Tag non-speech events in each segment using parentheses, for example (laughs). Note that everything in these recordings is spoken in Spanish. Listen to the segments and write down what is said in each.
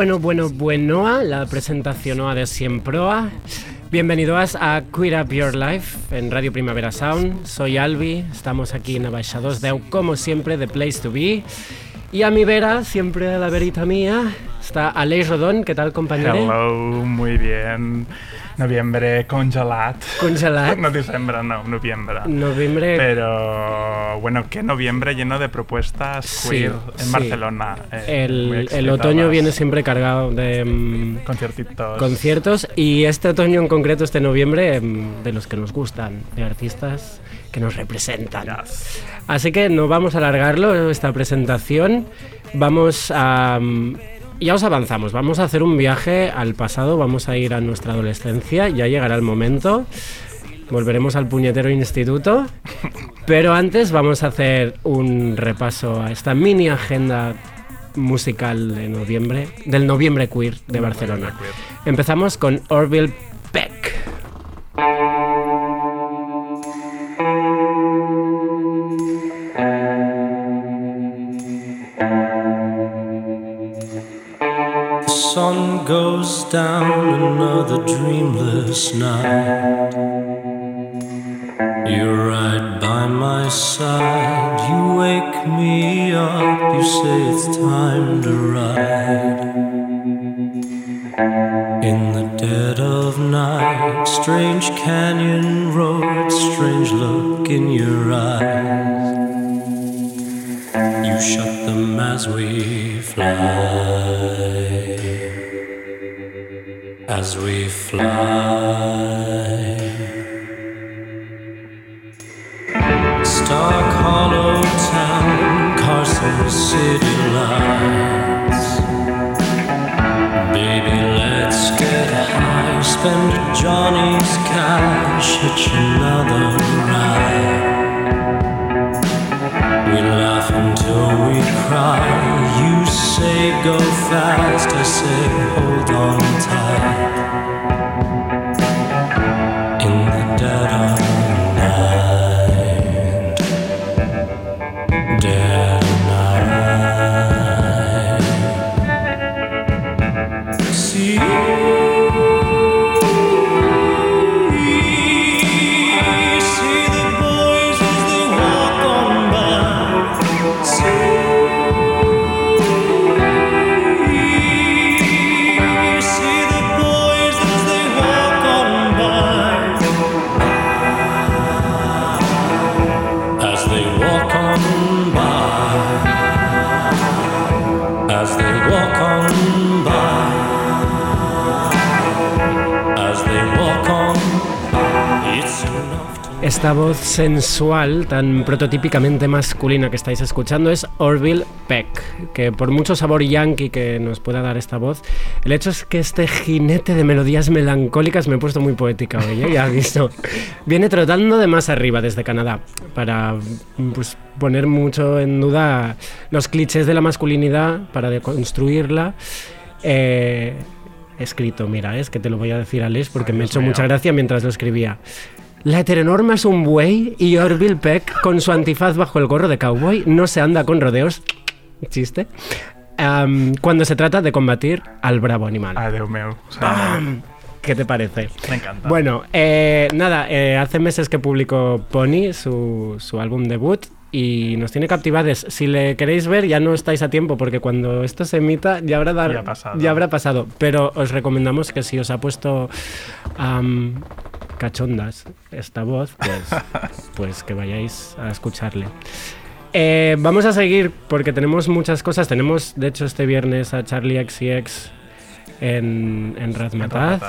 Bueno, bueno, bueno, buenoa, la presentación de Siemproa. Bienvenidos a Queer Up Your Life en Radio Primavera Sound. Soy Albi, estamos aquí en Abaixados Deu, como siempre, The Place to Be. Y a mi vera, siempre a la verita mía, está Aleix Rodón. ¿Qué tal, compañero? Hello, muy bien. Noviembre congelat. Congelat. No diciembre, no, noviembre. Noviembre. Pero bueno, qué noviembre lleno de propuestas Sí, queer en sí. Barcelona. eh, el, otoño viene siempre cargado de mm, Conciertitos. conciertos y este otoño en concreto, este noviembre, mm, de los que nos gustan, de artistas que nos representan. Yes. Así que no vamos a alargarlo esta presentación. Vamos a. mm, Ya os avanzamos, vamos a hacer un viaje al pasado, vamos a ir a nuestra adolescencia, ya llegará el momento. Volveremos al puñetero instituto. Pero antes vamos a hacer un repaso a esta mini agenda musical de noviembre, del noviembre queer de Barcelona. Empezamos con Orville Peck. Sun goes down another dreamless night. You're right by my side. You wake me up. You say it's time to ride. In the dead of night, strange canyon road, strange look in your eyes. You shut them as we fly. As we fly. Esta voz sensual, tan prototípicamente masculina que estáis escuchando es Orville Peck, que por mucho sabor yankee que nos pueda dar esta voz, el hecho es que este jinete de melodías melancólicas, me he puesto muy poética hoy, ¿eh? ya has visto, viene trotando de más arriba desde Canadá, para pues, poner mucho en duda los clichés de la masculinidad, para deconstruirla. Eh, escrito, mira, es que te lo voy a decir, Alex, porque Ay, me Dios hecho mucha gracia mientras lo escribía. La heteronorma es un buey y Orville Peck, con su antifaz bajo el gorro de cowboy, no se anda con rodeos. Chiste. Cuando se trata de combatir al bravo animal. Ay, Dios mío. O sea, ¿Qué te parece? me encanta. Bueno, eh, nada, eh, hace meses que publicó Pony, su, su álbum debut, y nos tiene captivados. Si le queréis ver, ya no estáis a tiempo, porque cuando esto se emita ya habrá, dar- Ya pasado. ya habrá pasado. Pero os recomendamos que si os ha puesto cachondas esta voz, pues, (laughs) pues que vayáis a escucharle. Eh, vamos a seguir porque tenemos muchas cosas. Tenemos, de hecho, este viernes a Charlie XCX en, en Razmataz.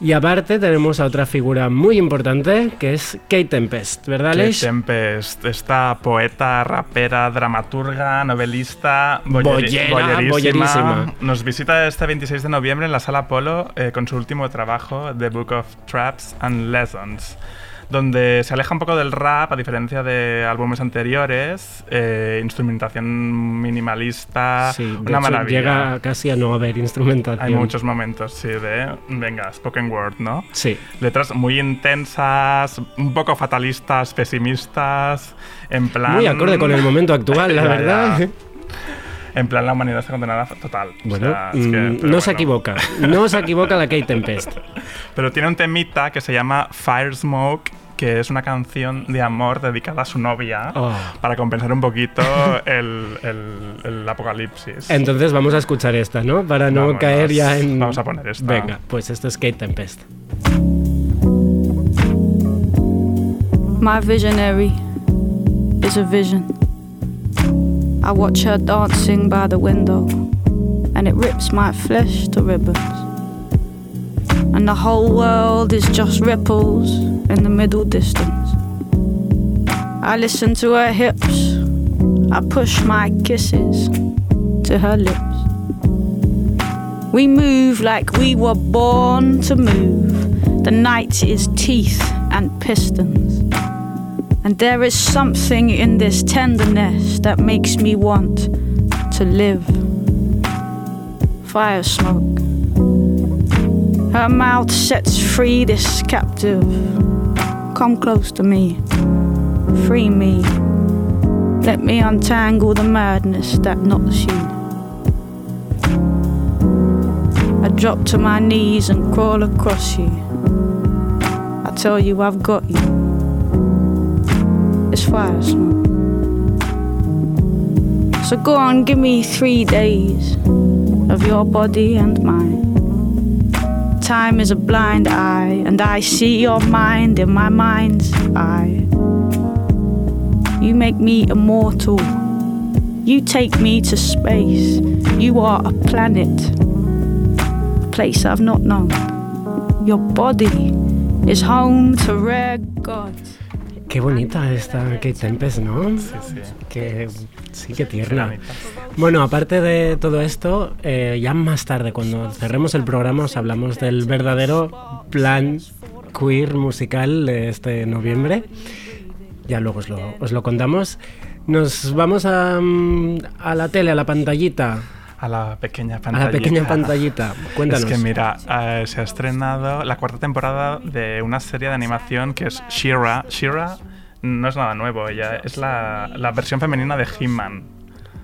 Y aparte tenemos a otra figura muy importante que es Kate Tempest, ¿verdad, Kate Leish? Tempest, esta poeta, rapera, dramaturga, novelista, boyeri- Boyera, boyerísima. Nos visita este 26 de noviembre en la Sala Polo eh, con su último trabajo, The Book of Traps and Lessons, donde se aleja un poco del rap, a diferencia de álbumes anteriores, eh, instrumentación minimalista, Sí, de una hecho, maravilla. llega casi a no haber instrumentación. Hay muchos momentos, sí, de, venga, spoken word, ¿no? Sí. Letras muy intensas, un poco fatalistas, pesimistas, en plan... Muy acorde con el momento actual, la (laughs) verdad. ya. En plan, la humanidad está condenada total. O Bueno, sea, es que- mm, no se equivoca. No se equivoca la Kate Tempest. (laughs) Pero tiene un temita que se llama Fire Smoke, que es una canción de amor dedicada a su novia Oh. para compensar un poquito (laughs) el, el- el apocalipsis. Entonces vamos a escuchar esta, ¿no? Para no Vámonos. caer ya en. Vamos a poner esta. Venga, pues esto es Kate Tempest. My visionary is a vision. I watch her dancing by the window, and it rips my flesh to ribbons. And the whole world is just ripples in the middle distance. I listen to her hips, I push my kisses to her lips. We move like we were born to move. The night is teeth and pistons. And there is something in this tenderness that makes me want to live. Fire smoke. Her mouth sets free this captive. Come close to me. Free me. Let me untangle the madness that knots you. I drop to my knees and crawl across you. I tell you I've got you. So go on, give me three days of your body and mine. Time is a blind eye, and I see your mind in my mind's eye. You make me immortal. You take me to space. You are a planet, a place I've not known. Your body is home to rare gods. Qué bonita esta Kate Tempest, ¿no? Sí, sí. Que sí, que tierna. Bueno, aparte de todo esto, eh, ya más tarde, cuando cerremos el programa, os hablamos del verdadero plan queer musical de este noviembre. Ya luego os lo, os lo contamos. Nos vamos a, mm, a la tele, a la pantallita. A la pequeña A pantalla. la pequeña pantallita. Cuéntanos. (laughs) Es que mira, eh, se ha estrenado la cuarta temporada de una serie de animación que es She-Ra. She-Ra no es nada nuevo, ella es la, la versión femenina de He-Man.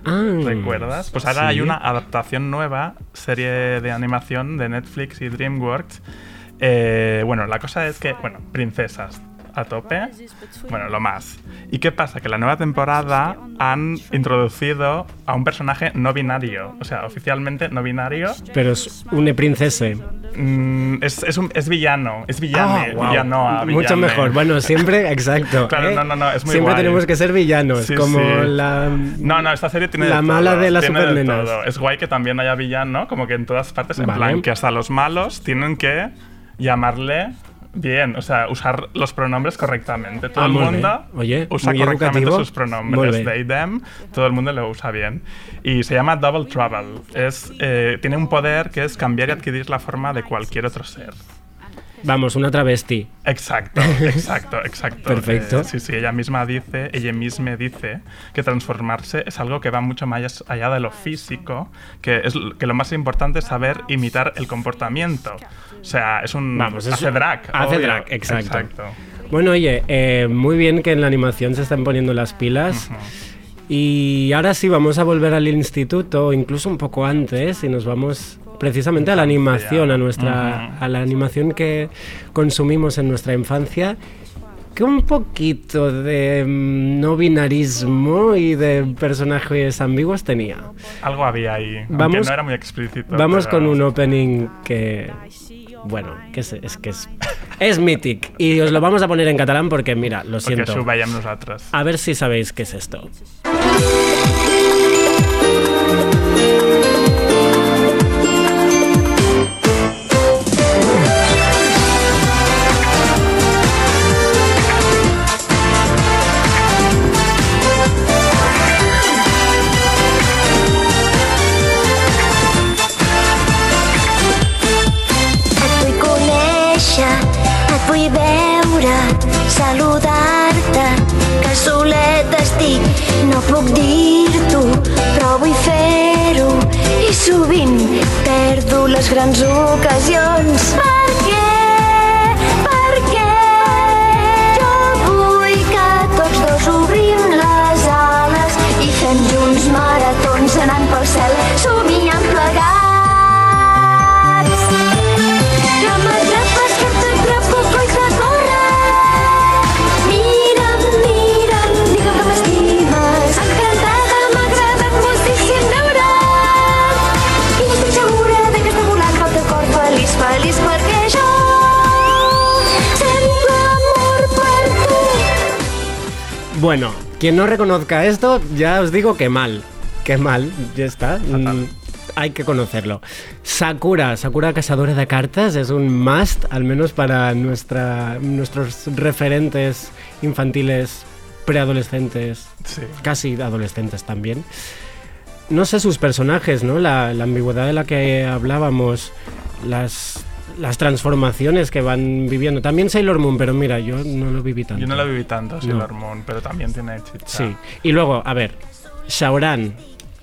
Ah, ¿Recuerdas? Pues ahora sí. hay una adaptación nueva, serie de animación de Netflix y DreamWorks. Eh, bueno, la cosa es que, bueno, princesas a tope, bueno, lo más. ¿Y qué pasa? Que la nueva temporada han introducido a un personaje no binario, o sea, oficialmente no binario. Pero es une princese. Mm, es, es, un- es villano, es villane, Ah, guau. villanoa, Mucho villane. mejor. Bueno, siempre, (laughs) exacto. Claro, ¿eh? no, no, no, es muy Siempre guay. tenemos que ser villanos, Sí, como sí. la... No, no, esta serie tiene La de mala todo, de las de supernenas. Es guay que también haya villano, como que en todas partes, en Vale. plan, que hasta los malos tienen que llamarle bien, o sea, usar los pronombres correctamente. Todo Ah, el mundo Oye, usa correctamente educativo. sus pronombres, they, them, todo el mundo lo usa bien. Y se llama Double Trouble. Es, eh, tiene un poder que es cambiar y adquirir la forma de cualquier otro ser. Vamos, una travesti. Exacto, (laughs) exacto, exacto. Perfecto. Eh, sí, sí, ella misma dice, ella misma dice que transformarse es algo que va mucho más allá de lo físico, que es que lo más importante es saber imitar el comportamiento. O sea, es un Vamos, es- hace drag. hace obvio. drag, exacto. Bueno, oye, eh, muy bien que en la animación se están poniendo las pilas. Y ahora sí, vamos a volver al instituto, incluso un poco antes, y nos vamos precisamente a la animación, a nuestra, a la animación que consumimos en nuestra infancia, que un poquito de mm, no binarismo y de personajes ambiguos tenía. Algo había ahí, Vamos- no era muy explícito. Vamos pero- con un opening que, bueno, que es, es que es, es mític. Y os lo vamos a poner en catalán porque, mira, lo siento. A ver si sabéis qué es esto. Puc dir-t'ho, però vull fer-ho. I sovint perdo les grans ocasions. Per què? Per què? Jo vull que tots dos obrim les ales i fem junts maratons anant pel cel, Bueno, quien no reconozca esto, ya os digo que mal. Que mal, ya está. Mm, hay que conocerlo. Sakura, Sakura Cazadora de Cartas, es un must, al menos para nuestra, nuestros referentes infantiles, preadolescentes, Sí. casi adolescentes también. No sé sus personajes, ¿no? La, la ambigüedad de la que hablábamos, las, las transformaciones que van viviendo. También Sailor Moon, pero mira, yo no lo viví tanto. Yo no la viví tanto, Sailor Moon, pero también tiene chicha. Sí. Y luego, a ver, Shaoran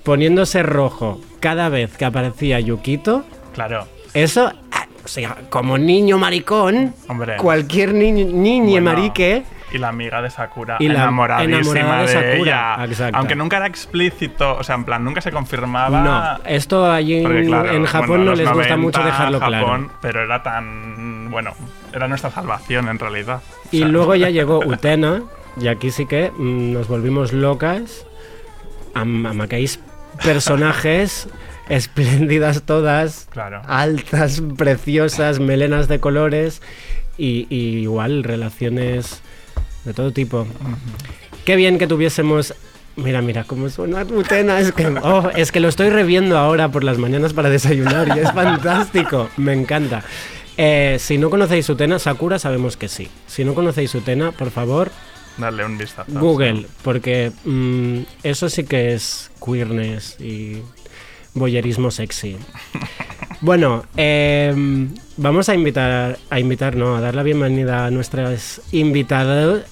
poniéndose rojo cada vez que aparecía Yukito, Claro. eso, ah, o sea, como niño maricón, Hombre. cualquier ni niñe Bueno, marique, Y la amiga de Sakura, Y la enamoradísima enamorada de de, Sakura, ella. exacto. Aunque nunca era explícito, o sea, en plan, nunca se confirmaba. no, esto allí en, Porque, claro, en Japón bueno, no les gusta 90, mucho dejarlo Japón, claro. Pero era tan. Bueno, era nuestra salvación en realidad. O Y luego ya (laughs) llegó Utena, y aquí sí que mm, nos volvimos locas. Am- Amaquéis personajes (laughs) espléndidas todas, Claro. altas, preciosas, melenas de colores y, y igual relaciones de todo tipo. Qué bien que tuviésemos. Mira, mira cómo suena Utena. Es que, oh, es que lo estoy reviendo ahora por las mañanas para desayunar y es fantástico. Me encanta. Eh, si no conocéis Utena, Sakura sabemos que sí. Si no conocéis Utena, por favor, Darle un vistazo. Google, porque mm, eso sí que es queerness y boyerismo sexy. Bueno, em, vamos a invitar, a invitar, no, a dar la bienvenida a nuestras invitadas.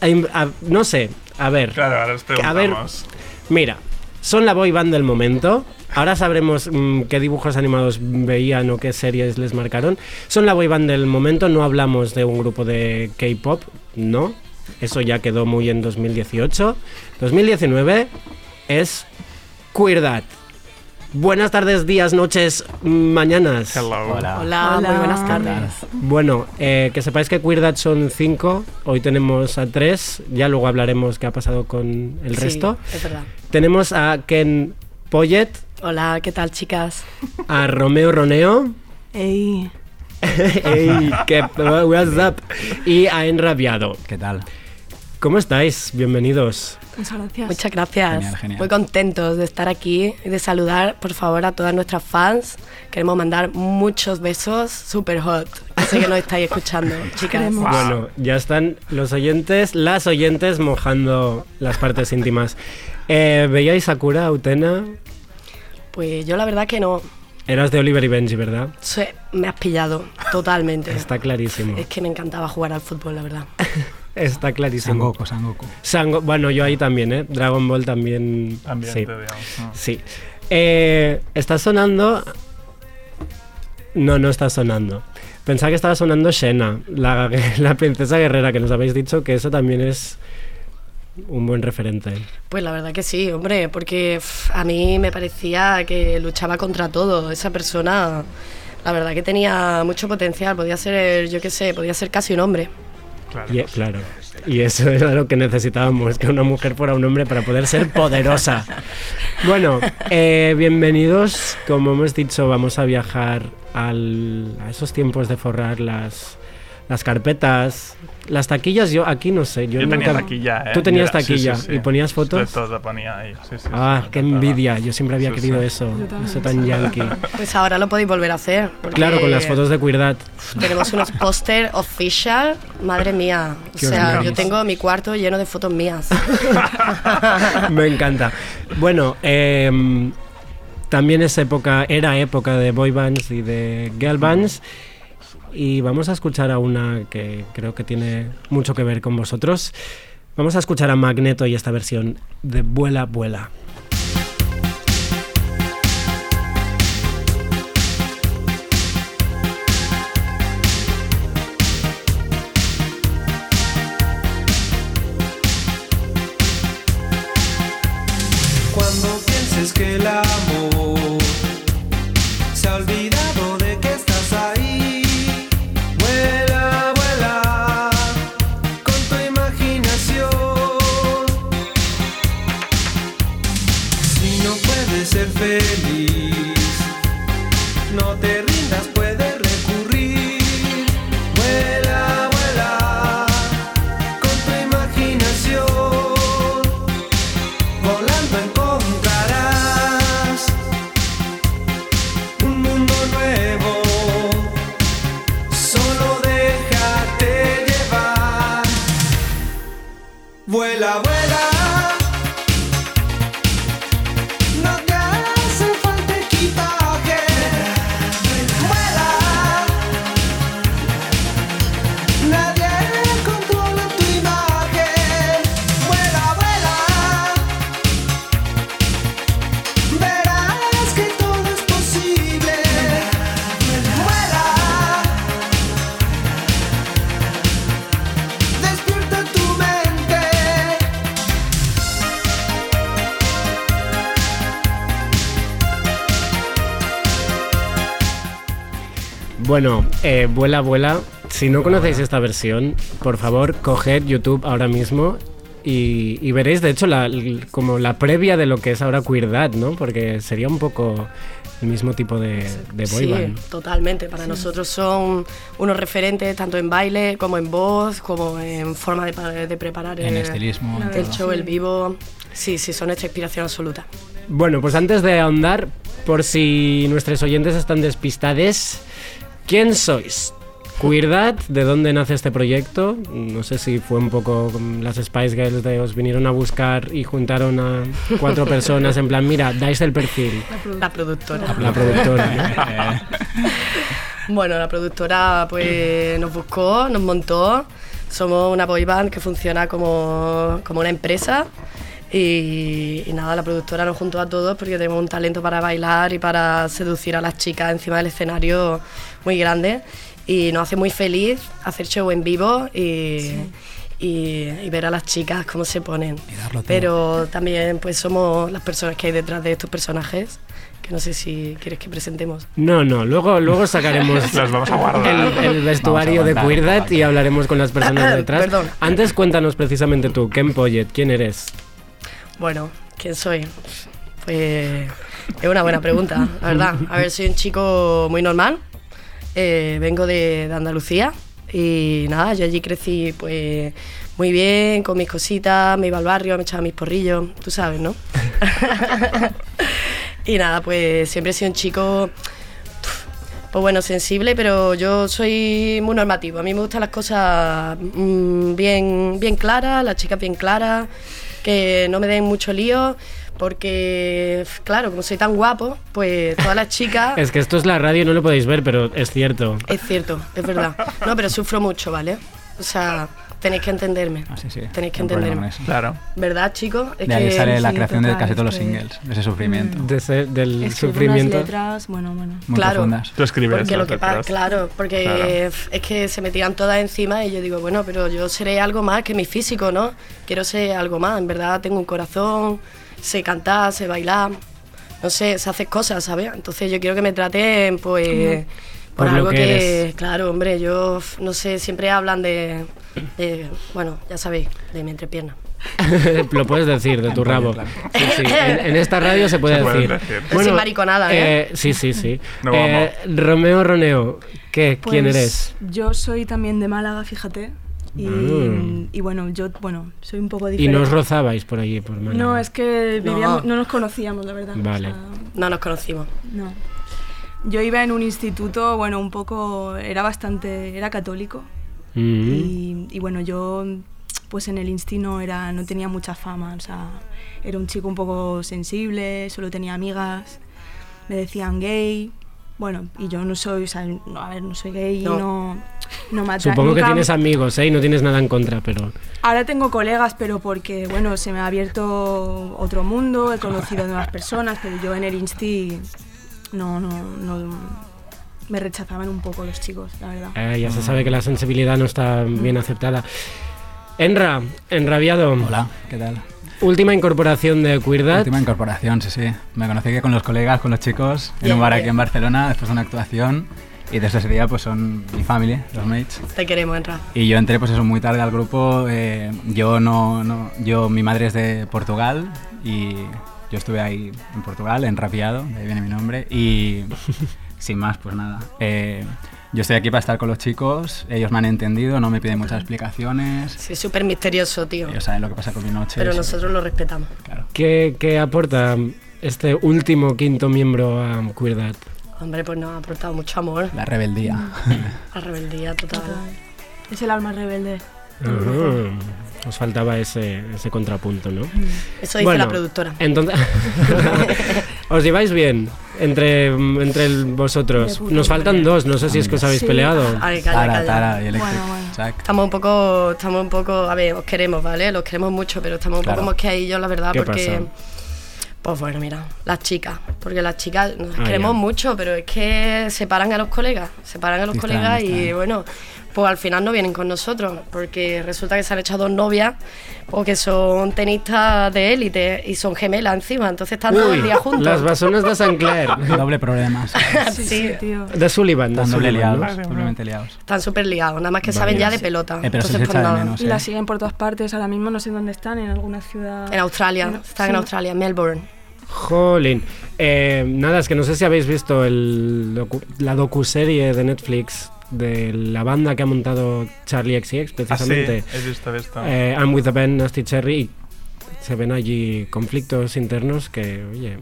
no sé, a ver. Claro, ahora os A ver, preguntamos. Mira, son la boy band del momento. Ahora sabremos mm, qué dibujos animados veían o qué series les marcaron. Son la boy band del momento, no hablamos de un grupo de K-pop, no. Eso ya quedó muy en 2018. 2019 es Queer Dad. Buenas tardes, días, noches, mañanas. Hello. Hola. Hola, muy buenas tardes. Bueno, eh, que sepáis que Queer Dad son cinco. Hoy tenemos a tres. Ya luego hablaremos qué ha pasado con el Sí, resto. es verdad. Tenemos a Ken Poyet, Hola, ¿qué tal, chicas? a Romeo Roneo, Ey, (laughs) Ey, ¿qué what's up? y a Enrabiado. ¿qué tal? ¿Cómo estáis? Bienvenidos. Muchas gracias. Muchas gracias. Genial, genial. Muy contentos de estar aquí y de saludar, por favor, a todas nuestras fans. Queremos mandar muchos besos super hot. Sé que nos estáis escuchando, (laughs) chicas. Queremos. Bueno, ya están los oyentes, las oyentes mojando las partes íntimas. Eh, ¿Veíais Sakura, Utena? Pues yo la verdad que no. Eras de Oliver y Benji, ¿verdad? Sí, me has pillado totalmente. Está clarísimo. Es que me encantaba jugar al fútbol, la verdad. (laughs) Está clarísimo. Sangoku, Sangoku. Sango- bueno, yo ahí también, ¿eh? Dragon Ball también. También sí. Sí. Eh, está sonando. No, no está sonando. Pensaba que estaba sonando Shena, la, (laughs) la princesa guerrera, que nos habéis dicho que eso también es un buen referente. Pues la verdad que sí, hombre, porque a mí me parecía que luchaba contra todo. Esa persona, la verdad que tenía mucho potencial. Podía ser, yo qué sé, podía ser casi un hombre. Claro. Y, claro. Y eso era lo que necesitábamos, que una mujer fuera un hombre para poder ser poderosa. Bueno, eh, bienvenidos. Como hemos dicho, vamos a viajar al- a esos tiempos de forrar las, las carpetas, las taquillas. Yo aquí no sé. Yo, Yo tenía nunca- taquilla, ¿eh? Tú tenías era- taquilla sí, sí. y ponías fotos. todo ponía ahí. Sí, sí, Ah, sí, qué envidia. Yo siempre había Sí, querido sí. eso. Eso tan yankee. Pues ahora lo podéis volver a hacer. Claro, con las fotos de Queerdad. Tenemos unos póster official, madre mía. O sea, yo tengo mi cuarto lleno de fotos mías. (laughs) Me encanta. Bueno, em, también es época, era época de boy bands y de girl bands. Y vamos a escuchar a una que creo que tiene mucho que ver con vosotros. Vamos a escuchar a Magneto y esta versión de Vuela, vuela. No te rindas, Bueno, eh, vuela, vuela. Si no conocéis esta versión, por favor, coged YouTube ahora mismo y, y veréis, de hecho, la, como la previa de lo que es ahora Queerdad, ¿no? Porque sería un poco el mismo tipo de, de boy Sí, band. totalmente. Para nosotros son unos referentes tanto en baile como en voz, como en forma de, de preparar En el, estilismo, en el todo. show, el vivo. Sí, sí, son nuestra inspiración absoluta. Bueno, pues antes de ahondar, por si nuestros oyentes están despistades, ¿quién sois? Queerdad, ¿de dónde nace este proyecto? No sé si fue un poco como las Spice Girls de os vinieron a buscar y juntaron a cuatro (laughs) personas en plan, mira, dais el perfil. La productora. La productora. (laughs) Bueno, la productora pues nos buscó, nos montó. Somos una boy band que funciona como, como una empresa. Y, y nada, la productora nos juntó a todos porque tenemos un talento para bailar y para seducir a las chicas encima del escenario muy grande. Y nos hace muy feliz hacer show en vivo y, y- y ver a las chicas cómo se ponen. Pero también pues somos las personas que hay detrás de estos personajes, que no sé si quieres que presentemos. No, no, luego, luego sacaremos (laughs) Los vamos a guardar. el, el vestuario de Vamos a aguantar, Queerdad y hablaremos con las personas (coughs) detrás. Perdón. Antes cuéntanos precisamente tú, Ken Poyet, ¿quién eres? Bueno, ¿quién soy? Pues es una buena pregunta, la verdad. A ver, soy un chico muy normal. eh, vengo de, Andalucía y nada, yo allí crecí pues muy bien, con mis cositas, me iba al barrio, me echaba mis porrillos, tú sabes, ¿no? (laughs) y nada, pues siempre he sido un chico pues bueno, sensible, pero yo soy muy normativo. A mí me gustan las cosas mm, bien, bien claras, las chicas bien claras, que no me den mucho lío, porque, claro, como soy tan guapo, pues todas las chicas... (laughs) Es que esto es la radio, no lo podéis ver, pero es cierto. Es cierto, es verdad. No, pero sufro mucho, ¿vale? O sea, tenéis que entenderme. Ah, sí, sí. Tenéis que no entenderme. Claro. ¿Verdad, chicos? Es De ahí sale la creación de casi todos los singles, de ese sufrimiento. De ese- del Escribe sufrimiento. unas letras, bueno, bueno. Muy Claro. profundas. Tú escribes Porque lo las que pasa, letras. claro, porque Claro. es que se me tiran todas encima y yo digo, bueno, pero yo seré algo más que mi físico, ¿no? Quiero ser algo más, en verdad tengo un corazón, sé cantar, sé bailar, no sé, sé hacer cosas, ¿sabes? Entonces yo quiero que me traten, pues, por, Por lo algo que que, eres. claro, hombre, yo, no sé, siempre hablan de, de, bueno, ya sabéis, de mi entrepierna. (laughs) lo puedes decir de tu rabo. Sí, sí, (laughs) En, en esta radio se puede Se decir. decir. Pero sin mariconada, ¿eh? Sí, sí, sí. (laughs) No Eh, Romeo Roneo, ¿qué? ¿quién Pues, eres? Yo soy también de Málaga, fíjate. Y, Mm. y bueno, yo bueno, soy un poco Y diferente. no os rozabais por allí, por Málaga? No, es que No. vivíamos- no. nos conocíamos, la verdad. o Vale. sea, No nos conocimos. no. Yo iba en un instituto, bueno, un poco, era bastante, era católico. Mm. Y, y bueno, yo pues en el insti no, era, no tenía mucha fama, o sea, era un chico un poco sensible, solo tenía amigas, me decían gay, bueno, y yo no soy, o sea, no, a ver, no soy gay No. y no, no me atrae. Supongo que Nunca- tienes amigos, ¿eh? Y no tienes nada en contra, pero... Ahora tengo colegas, pero porque, bueno, se me ha abierto otro mundo, he conocido nuevas personas, pero yo en el Insti no, no, no... Me rechazaban un poco los chicos, la verdad. Eh, ya se sabe que la sensibilidad no está bien aceptada. Enra, enrabiado. Hola, ¿qué tal? Última incorporación de Queerdad. Última incorporación, sí, sí. Me conocí que con los colegas, con los chicos, en un bar aquí en Barcelona, después de una actuación. Y desde ese día, pues son mi familia, los mates. Te queremos entrar. Y yo entré, pues eso, muy tarde al grupo. eh, yo no, no. Yo, mi madre es de Portugal y yo estuve ahí en Portugal, en Rapiado, de ahí viene mi nombre. Y (laughs) sin más, pues nada. eh, yo estoy aquí para estar con los chicos, ellos me han entendido, no me piden muchas explicaciones. Sí, es súper misterioso, tío. Ellos saben lo que pasa con mi noche. Pero nosotros lo respetamos. ¿Qué, qué aporta este último quinto miembro a Queerdad? Hombre, pues nos ha aportado mucho amor. La rebeldía. La rebeldía total. Es el alma rebelde. Ajá. Os faltaba ese, ese contrapunto, ¿no? Eso dice la productora. Entonces, (laughs) os lleváis bien entre, entre el- vosotros. Nos faltan dos, no sé si es que os habéis Sí. peleado. Ay, calla, Tara, calla. Tara y Electric. Bueno, bueno. Estamos un poco, estamos un poco, a ver, os queremos, ¿vale? Los queremos mucho, pero estamos un Claro. poco mosqueadillos, la verdad, ¿Qué porque... pasa? Pues bueno, mira, las chicas, porque las chicas nos Ah, queremos ya. mucho, pero es que separan a los colegas, separan a los colegas y bueno, pues al final no vienen con nosotros, porque resulta que se han echado dos novias, porque son tenistas de élite y son gemelas encima, entonces están todo el día juntos. las basonas de San Clair. (laughs) Doble problema. (laughs) sí. sí, tío. De Sullivan, Están doble liados, ¿no? doblemente liados. Están súper liados, nada más que saben ya de pelota. Eh, pero se entonces, les pues nada. menos, Y ¿eh? la siguen por todas partes, ahora mismo no sé dónde están, en alguna ciudad. En Australia, están en. Australia, en Melbourne. Jolín. Eh, nada, es que no sé si habéis visto el docu- la docuserie de Netflix de la banda que ha montado Charlie XCX, Ah, sí, precisamente. he visto, he visto. Eh, I'm with the band Nasty Cherry y se ven allí conflictos internos que, oye,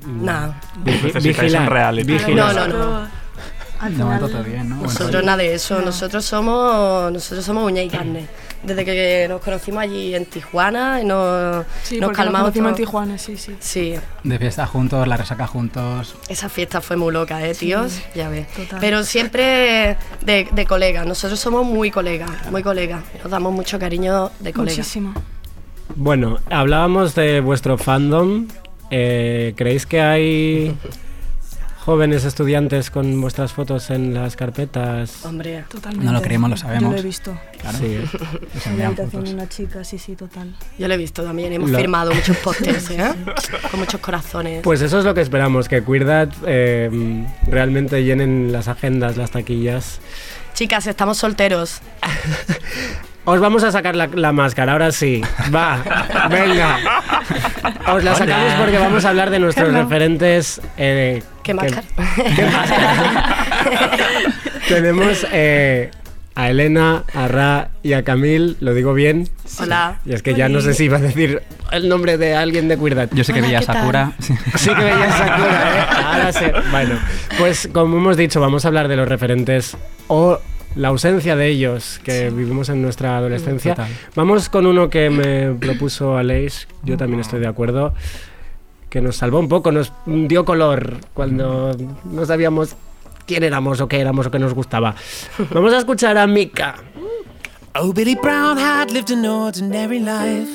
vigilar, vigilar. No, no, no. Al todo bien, ¿no? Bueno, Nosotros nada de eso, nosotros somos nosotros somos uña y carne. Desde que nos conocimos allí en Tijuana y nos, Sí, nos porque nos calmamos conocimos en. Tijuana, sí, sí. Sí, De fiesta juntos, la resaca juntos. esa fiesta fue muy loca, ¿eh, tíos? Ya ves. total. Pero siempre de, de colegas, nosotros somos muy colegas, muy colegas. Nos damos mucho cariño de colegas. Muchísimo. Bueno, hablábamos de vuestro fandom. Eh, ¿Creéis que hay jóvenes estudiantes con vuestras fotos en las carpetas? Hombre, Totalmente. No lo creemos, lo sabemos. Yo lo he visto. Claro. Sí. La envían habitación fotos. de una chica, sí, sí, total. yo lo he visto también, hemos Lo- firmado muchos pósters, (laughs) ¿eh? Con muchos corazones. Pues eso es lo que esperamos, que Queerdad eh, realmente llenen las agendas, las taquillas. Chicas, estamos solteros. (laughs) Os vamos a sacar la, la máscara, ahora sí. Va, venga. (laughs) Os la sacamos porque vamos a hablar de nuestros Hello. referentes. eh, ¿Qué que- máscara? ¿Qué (laughs) Tenemos eh, a Elena, a Ra y a Camil, lo digo bien. Hola. Y es que ya no sé si iba a decir el nombre de alguien de Queerdad. Yo sé que Hola, veía. Sakura. sí. Sí que veías Sakura, ¿eh? Ahora sé. Bueno, pues como hemos dicho, vamos a hablar de los referentes o la ausencia de ellos que vivimos en nuestra adolescencia. Total. Vamos con uno que me propuso Aleix, yo también estoy de acuerdo, que nos salvó un poco, nos dio color cuando no sabíamos quién éramos o qué éramos o qué nos gustaba. Vamos a escuchar a Mika. Oh, Billy Brown had lived an ordinary life.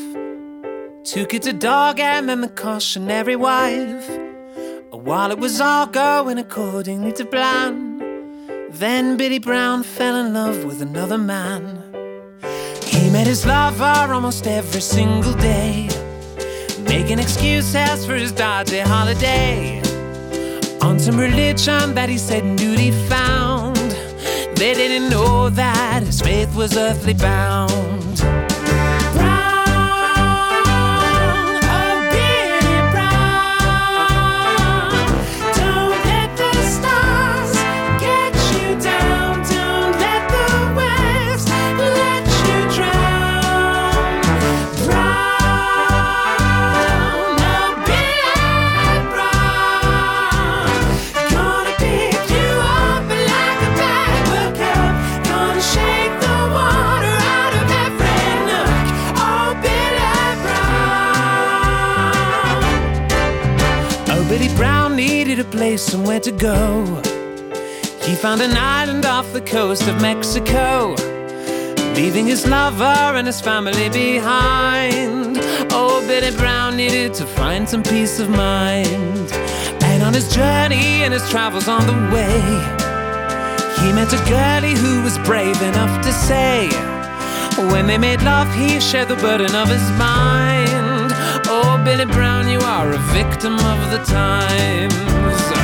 Two kids, a dog, and then the cautionary wife. While it was all going accordingly to plan, then Billy Brown fell in love with another man. He met his lover almost every single day, making excuses for his dodgy holiday. On some religion that he said and duty found. They didn't know that his faith was earthly bound. Somewhere to go. He found an island off the coast of Mexico, leaving his lover and his family behind. Oh, Billy Brown needed to find some peace of mind. And on his journey and his travels on the way, he met a girlie who was brave enough to say, when they made love, he shared the burden of his mind. Oh, Billy Brown, you are a victim of the times.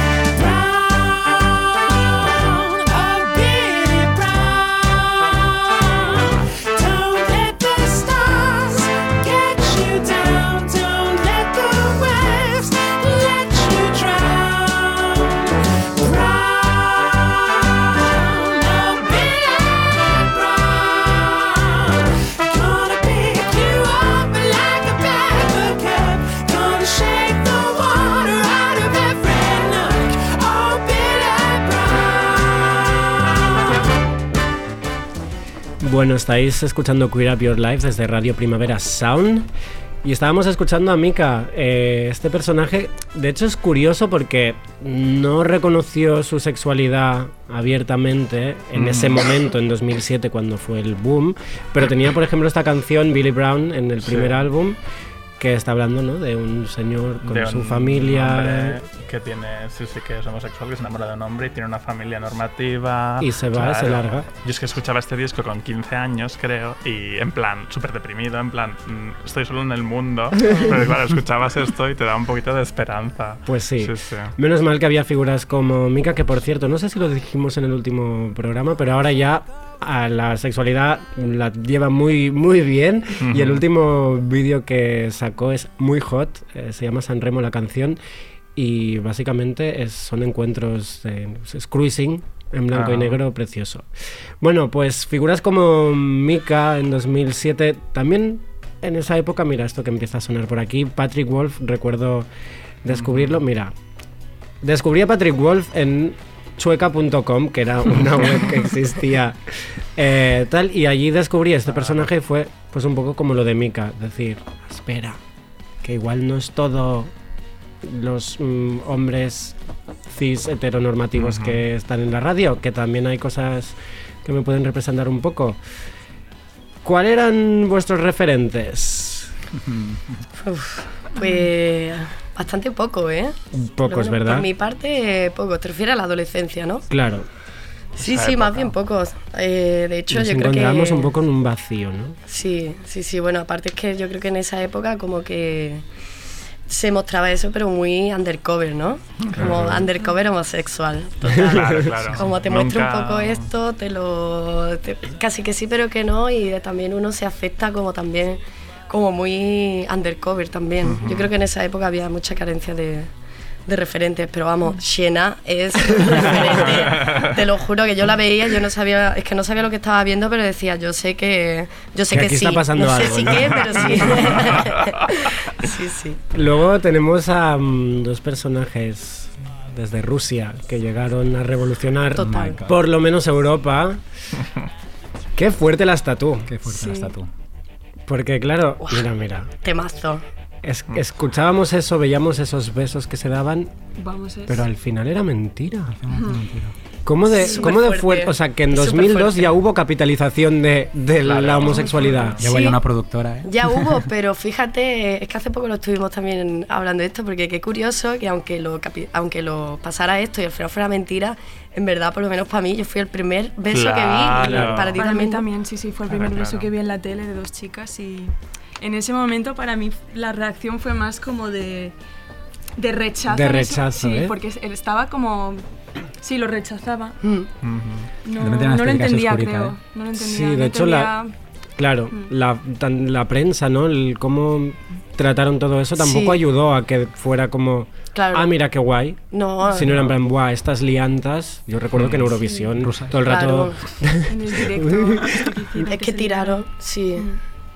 Bueno, estáis escuchando Queer Up Your Life desde Radio Primavera Sound. Y estábamos escuchando a Mika. Eh, este personaje, de hecho, es curioso porque no reconoció su sexualidad abiertamente en Mm. ese momento, en 2007, cuando fue el boom. Pero tenía, por ejemplo, esta canción, Billy Brown, en el Sí. primer álbum, que está hablando ¿no? de un señor con de su familia. que tiene, sí, sí, que es homosexual, que se enamora de un hombre y tiene una familia normativa. Y se va, se larga. Yo es que escuchaba este disco con 15 años, creo, y en plan, súper deprimido, en plan, mm, estoy solo en el mundo. (laughs) Pero claro, escuchabas esto y te da un poquito de esperanza. Pues sí. Sí, sí. Menos mal que había figuras como Mika, que por cierto, no sé si lo dijimos en el último programa, pero ahora ya a la sexualidad la lleva muy, muy bien. Y el último vídeo que sacó es muy hot, eh, se llama San Remo la canción. Y básicamente es- son encuentros, de, es cruising en blanco y negro precioso. Bueno, pues figuras como Mika en 2007, también en esa época, mira esto que empieza a sonar por aquí, Patrick Wolf, recuerdo descubrirlo, mira, descubrí a Patrick Wolf en chueca.com, que era una (laughs) web que existía eh, tal, y allí descubrí este personaje y fue pues un poco como lo de Mika, decir, espera, que igual no es todo los mm, hombres cis heteronormativos que están en la radio, que también hay cosas que me pueden representar un poco. ¿Cuáles eran vuestros referentes? Uf, pues bastante poco, ¿eh? Pocos, Pero bueno, ¿verdad? Por mi parte, poco. Te refieres a la adolescencia, ¿no? Claro. Sí, sí, más bien pocos. Eh, de hecho, Nos yo creo que... encontramos un poco en un vacío, ¿no? Sí, sí, sí. Bueno, aparte es que yo creo que en esa época como que se mostraba eso, pero muy undercover, ¿no? Como undercover homosexual. (laughs) Total. Claro, claro. Como te muestro un poco esto, te lo... te- casi que sí, pero que no, y también uno se afecta como también, como muy undercover también. Yo creo que en esa época había mucha carencia de, de referentes, pero vamos, Siena es (laughs) referente. Te lo juro que yo la veía, yo no sabía, es que no sabía lo que estaba viendo, pero decía, yo sé que, yo sé Que que, aquí sí. está pasando no sé algo, si ¿no? qué, pero sí. (laughs) sí, sí. Luego tenemos a mm, dos personajes desde Rusia que llegaron a revolucionar Total. por lo menos Europa. (laughs) Qué fuerte la estatua. Qué fuerte Sí. la estatua. Porque claro, mira, mira. Temazo. es- escuchábamos eso, veíamos esos besos que se daban, Vamos a ver. pero al final era mentira. ¿Cómo de, Súper cómo de fuerte. fuerte? O sea, que en Súper 2002 fuerte. ya hubo capitalización de, de la homosexualidad. Llevo Sí. ya una productora, ¿eh? Ya hubo, (laughs) pero fíjate, es que hace poco lo estuvimos también hablando de esto, porque qué curioso que aunque lo, aunque lo pasara esto y al final fuera mentira, en verdad, por lo menos para mí, yo fui el primer beso que vi. y Claro. Para ti Para mí también. también, sí, sí, fue el Claro, primer beso claro. que vi en la tele de dos chicas y en ese momento para mí la reacción fue más como de, de rechazo. De rechazo, sí, ¿eh? porque él estaba como... Sí, lo rechazaba. Mm. No, no lo entendía, oscurita, creo. ¿eh? No lo entendía. Sí, de no hecho, la- entendía- Claro, Mm. la, tan- la prensa, ¿no? El cómo trataron todo eso tampoco Sí. ayudó a que fuera como, Claro. ah, mira qué guay. No, Si no era en plan, estas liantas. Yo recuerdo que en Eurovisión todo el rato. Claro. En el directo. (laughs) (laughs) Es que tiraron, sí.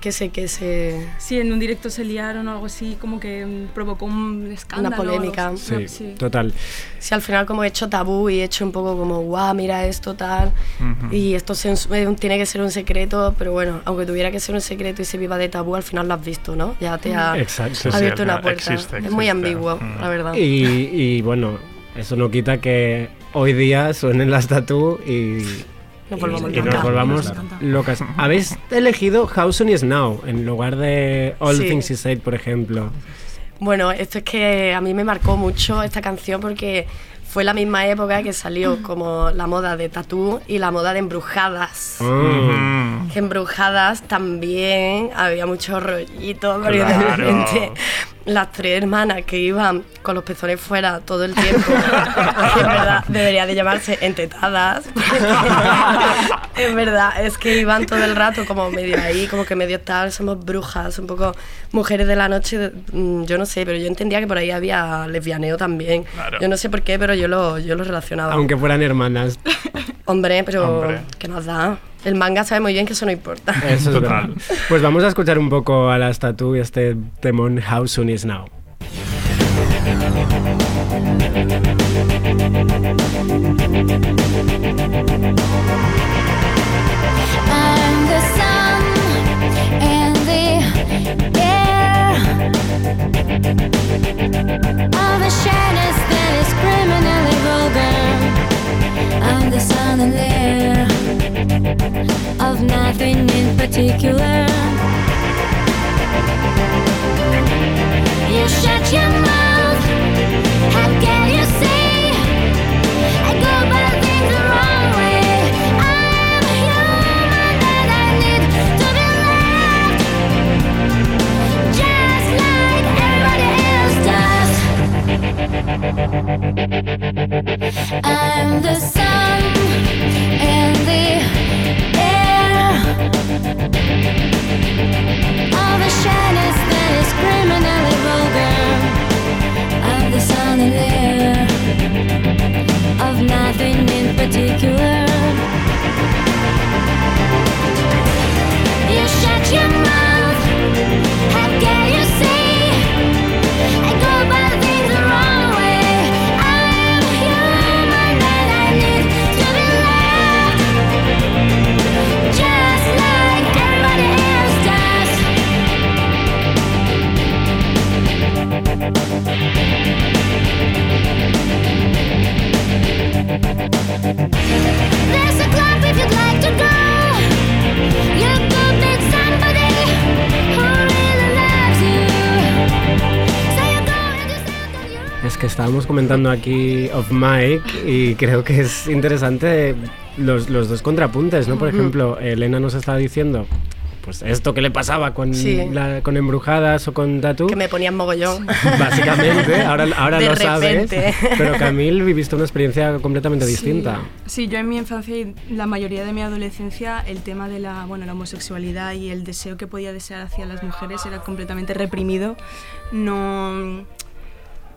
Que sé que se. Sí, en un directo se liaron o algo así, como que mm, provocó un escándalo. algo polémica. así. Sí, total. Sí, al final como he hecho tabú y he hecho un poco como, guau, mira esto, tal. Ujú. Y esto se- eh, tiene que ser un secreto, pero bueno, aunque tuviera que ser un secreto y se viva de tabú, al final lo has visto, ¿no? Ya te ha Exacto. Sí, sí, abierto una puerta. existe, Es muy existe. ambiguo, Mm. la verdad. Y, y, bueno, eso no quita que hoy día suenen las tatú y, Nos volvamos y nos locas. volvamos locas. Habéis elegido How Soon Is Now en lugar de All Sí. Things He Said, por ejemplo. Bueno, esto es que a mí me marcó mucho esta canción porque fue la misma época que salió como la moda de tatú y la moda de embrujadas. Mm. Que embrujadas también había mucho rollito, porque de Claro. repente las tres hermanas que iban con los pezones fuera todo el tiempo, que (laughs) en verdad debería de llamarse entetadas, (laughs) en verdad es que iban todo el rato como medio ahí, como que medio tal, somos brujas, un poco mujeres de la noche, mm, yo no sé, pero yo entendía que por ahí había lesbianeo también. Claro. Yo no sé por qué, pero yo lo, yo lo relacionaba. Aunque fueran hermanas. Hombre, pero Hombre. ¿qué nos da? El manga sabe muy bien que eso no importa. Eso es verdad. Pues vamos a escuchar un poco a las tatú y este temón How Soon Is Now. I'm the sun and the air of a shyness that is criminally vulgar. I'm the sun and air of nothing in particular. You shut your mouth. How can you say I go about things the comentando aquí off mic y creo que es interesante los, los dos contrapuntes, ¿no? Por Ujú. ejemplo, Elena nos estaba diciendo pues esto que le pasaba con, Sí. la- con embrujadas o con tatu. Que me ponían mogollón. (laughs) Básicamente, ahora, ahora De lo sabes. Pero Camille viviste una experiencia completamente distinta. Sí, yo en mi infancia y la mayoría de mi adolescencia el tema de la, bueno, la homosexualidad y el deseo que podía desear hacia las mujeres era completamente reprimido. No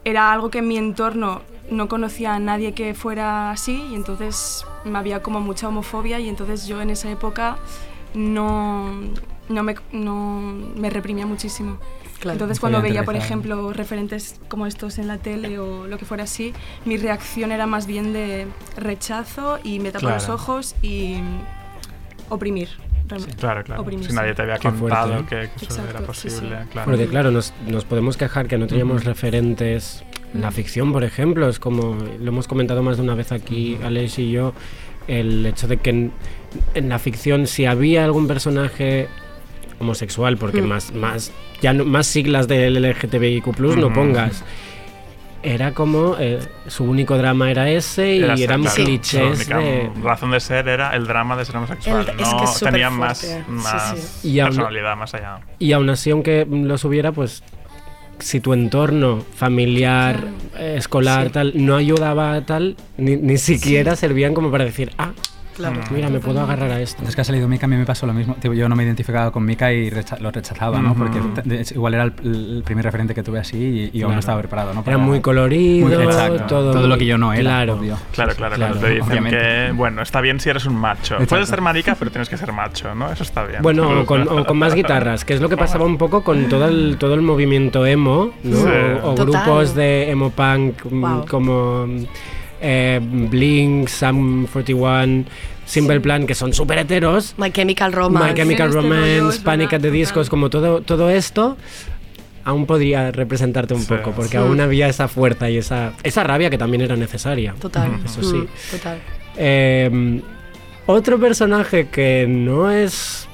era algo que en mi entorno no conocía a nadie que fuera así y entonces había como mucha homofobia y entonces yo en esa época no, no, me, no me reprimía muchísimo. Claro. entonces cuando veía, por ejemplo, referentes como estos en la tele o lo que fuera así, mi reacción era más bien de rechazo y me tapo los ojos y oprimir. Claro, claro. Si nadie te había Qué contado fuerte, que que eso era Exacto, sí, sí. posible. Claro. Porque claro, nos, nos podemos quejar que no teníamos Ujú. referentes en la ficción, por ejemplo. Es como, lo hemos comentado más de una vez aquí, Alex y yo, el hecho de que en, en la ficción si había algún personaje homosexual, porque Mm. más, más, ya no- más siglas del LGTBIQ+, no pongas. Era como, eh, su único drama era ese y Era eran claro, clichés de... razón de ser era el drama de ser homosexual. El- es no que es súper tenía más. Sí, más sí. Y aún- personalidad más allá. Y aún así, aunque los hubiera, pues si tu entorno familiar, eh, escolar, Sí. tal, no ayudaba a tal, ni, ni siquiera servían como para decir, ah, Claro. mira, me puedo agarrar a esto. Antes que ha salido Mika, a mí me pasó lo mismo. Tipo, yo no me identificaba con Mika y recha- lo rechazaba, ¿no? Porque igual era el, el primer referente que tuve así y, y aún no estaba preparado, ¿no? Era muy colorido, Muy- exacto. todo, Todo lo que yo no era, Claro. obvio. Claro, claro, claro. Te dicen obviamente. que, bueno, está bien si eres un macho. Exacto. Puedes ser marica, pero tienes que ser macho, ¿no? Eso está bien. Bueno, o con, o con más (laughs) guitarras, que es lo que pasaba un poco con todo el, todo el movimiento emo, ¿no? Sí. O, grupos de emo punk mm, Wow. como eh, Blink, Sum 41, Simple Plan, que son súper heteros. My Chemical Romance. My Chemical Este Romance, Panic at the Disco, total. es como todo, todo esto. aún podría representarte un Sí. poco, porque Sí. aún había esa fuerza y esa, esa rabia que también era necesaria. Total. Eso sí. Mm, Total. Eh, otro personaje que no es.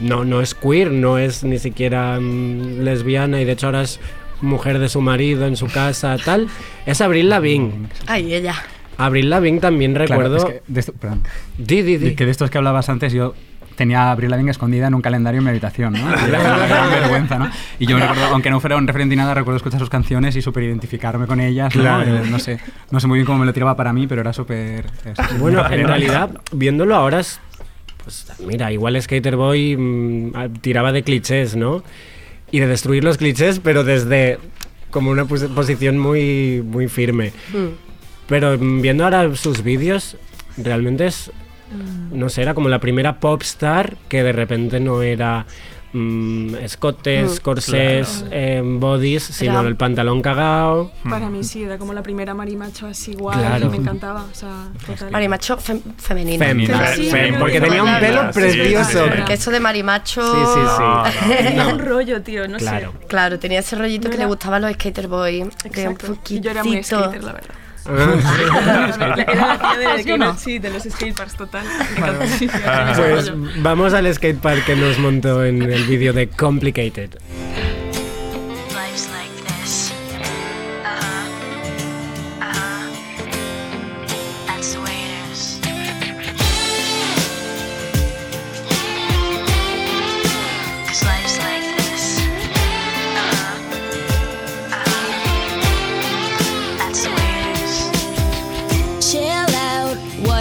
No, no es queer, no es ni siquiera mm, lesbiana y de hecho ahora es mujer de su marido en su casa, tal, es Abril Lavigne. Ay, ella. Abril Lavigne también Claro, recuerdo. es que de esto- perdón. Di, di, di. Que de estos que hablabas antes yo tenía a Abril Lavigne escondida en un calendario en mi habitación, ¿no? Y (laughs) era una gran vergüenza, ¿no? Y yo me recuerdo, aunque no fuera un referente ni nada, recuerdo escuchar sus canciones y súper identificarme con ellas, ¿no? Claro. Eh, no sé, no sé muy bien cómo me lo tiraba para mí, pero era súper... (laughs) Bueno, en realidad, viéndolo ahora es. Pues mira, igual Skater Boy mm, ah, tiraba de clichés, ¿no? Y de destruir los clichés, pero desde como una pos- posición muy, muy firme. Mm. Pero viendo ahora sus vídeos, realmente es. No sé, era como la primera pop star que de repente no era. Mm, escotes, Mm. corsés, eh, bodies, sino Era- el pantalón cagado. Para mí sí, era como la primera marimacho así igual, Claro. y me encantaba, o sea, total. Marimacho fem- femenina. Femenina, Sí, fem- sí, porque tenía un pelo sí, precioso. sí. Porque eso de marimacho. Sí, sí, sí. Tenía No. (laughs) un rollo, tío, no Claro. sé. Claro, tenía ese rollito No que era- le gustaba a los skater boy. de un Exacto. Y yo era muy skater, la verdad. (laughs) (laughs) De, los skateparks, total. Ah. Pues vamos al skatepark que nos montó en el vídeo de Complicated.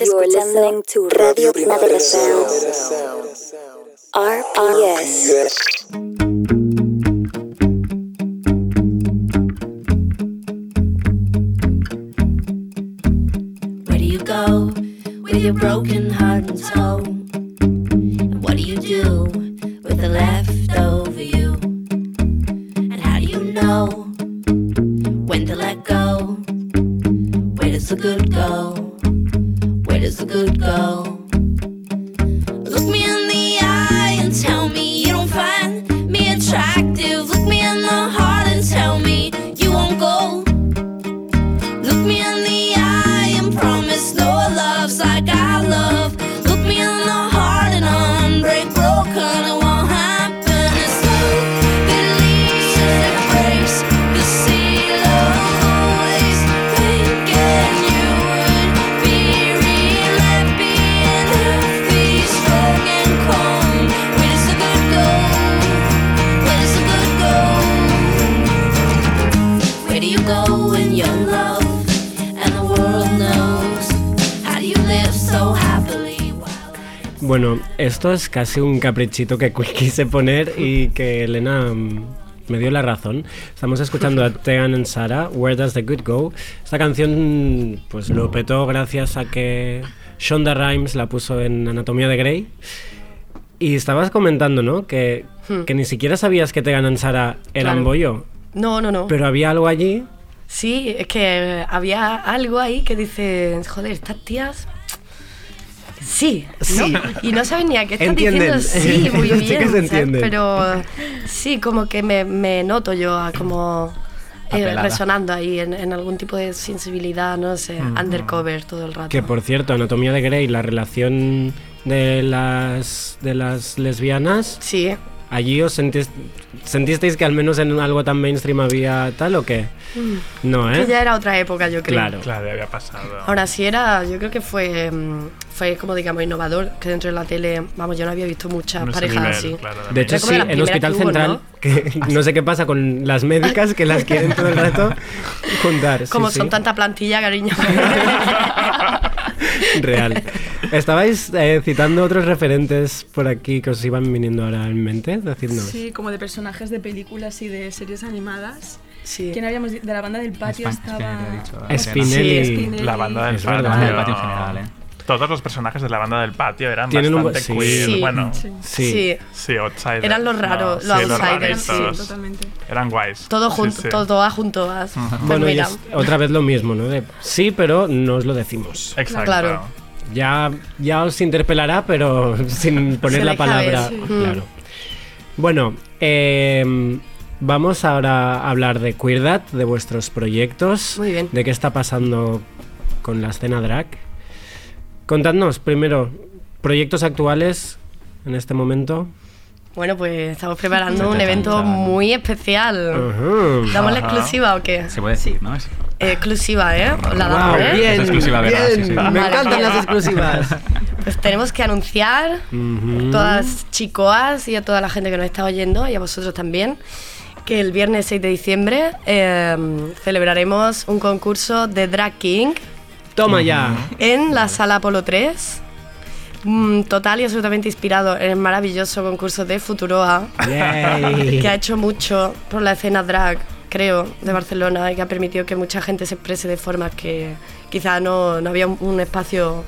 Estás escuchando Radio Primavera Sound. RPS. Where do you go with your broken heart and soul? go your love? And the world knows. Bueno, esto es casi un caprichito que quise (laughs) poner y que Elena mm, me dio la razón. Estamos escuchando a Tegan and Sara, Where Does the Good Go. Esta canción pues lo petó gracias a que Shonda Rhimes la puso en Anatomía de Grey. Y estabas comentando, ¿no? Que, hmm. ni siquiera sabías que Tegan and Sara eran claro. bollo. No, no, no. Pero había algo allí. Sí, es que había algo ahí que dice, joder, estas tías... Sí, ¿no? Sí. Y no saben ni a qué están Entienden. diciendo sí, muy Sí bien. que se ¿sabes? entienden. Pero sí, como que me, me noto yo a como eh, resonando ahí en, en algún tipo de sensibilidad, no sé, Mm. undercover todo el rato. Que por cierto, Anatomía de Grey, la relación de las de las lesbianas. Sí. Allí os sentís- sentisteis que al menos en algo tan mainstream había tal o qué? Mm. No, ¿eh? Que ya era otra época, yo creo. Claro. Claro, había pasado. Ahora sí era, yo creo que fue, mm, fue como digamos innovador, que dentro de la tele, vamos, yo no había visto muchas No parejas nivel, así. De hecho, sí, en primeras Hospital que hubo, Central, ¿no? que (laughs) no sé qué pasa con las médicas que las quieren todo el rato juntar. Como sí, son tanta plantilla, cariño. (laughs) (laughs) Real. Estabais eh, citando otros referentes por aquí que os iban viniendo ahora en mente, decidnos. Sí, como de personajes de películas y de series animadas. Sí. ¿Quién habíamos de la banda del patio? estaba Spinelli. Sí, Spinelli. La banda del patio. La banda del patio en general, ¿eh? Todos los personajes de la banda del patio eran Tienen un bastante bu- sí. queer. Sí. Bueno, Sí. Sí. Sí, outsiders. Eran los raros, ¿no? los Sí, outsiders, sí, totalmente. Eran guays. Todo junto, sí. todo, todas juntas. Pues Bueno, y mira, es otra vez lo mismo, ¿no? De, sí, pero no os lo decimos. Exacto. Claro. Ya, ya os interpelará, pero (laughs) sin poner Se la palabra. Claro. Bueno, eh, vamos ahora a hablar de Queerdad, de vuestros proyectos. Muy bien. De qué está pasando con la escena drag. Contadnos primero, proyectos actuales en este momento. Bueno, pues estamos preparando un evento muy especial. ¿Damos la exclusiva o qué? Se puede decir, ¿no? Es- Eh, exclusiva, ¿eh? La damos, ¿eh? bien, Es exclusiva, ¿verdad? bien, Sí, sí. Me Vale, encantan bien. las exclusivas. (laughs) Pues tenemos que anunciar Ujú. todas las chicoas y a toda la gente que nos está oyendo y a vosotros también que el viernes 6 de diciembre eh, celebraremos un concurso de Drag King Toma ya. en la sala Apolo 3. Mm, total y absolutamente inspirado en el maravilloso concurso de Futuroa, Yay. que ha hecho mucho por la escena drag, creo, de Barcelona y que ha permitido que mucha gente se exprese de formas que quizá no, no había un, un espacio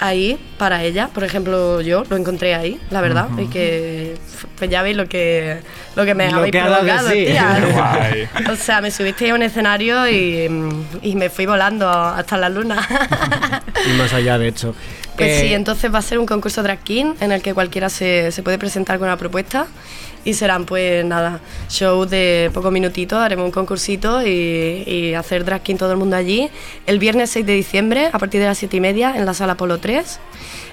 ahí para ella. Por ejemplo, yo lo encontré ahí, la verdad, y que pues ya veis lo que, lo que me Lo habéis que provocado, sí. tía. (laughs) O sea, me subiste a un escenario y, y me fui volando hasta la luna. (laughs) Y más allá, de hecho. Pues Eh, sí, entonces va a ser un concurso drag king en el que cualquiera se, se puede presentar con una propuesta y serán pues nada, shows de pocos minutitos, haremos un concursito y, y hacer drag king todo el mundo allí. El viernes 6 de diciembre a partir de las 7 y media en la sala Polo 3.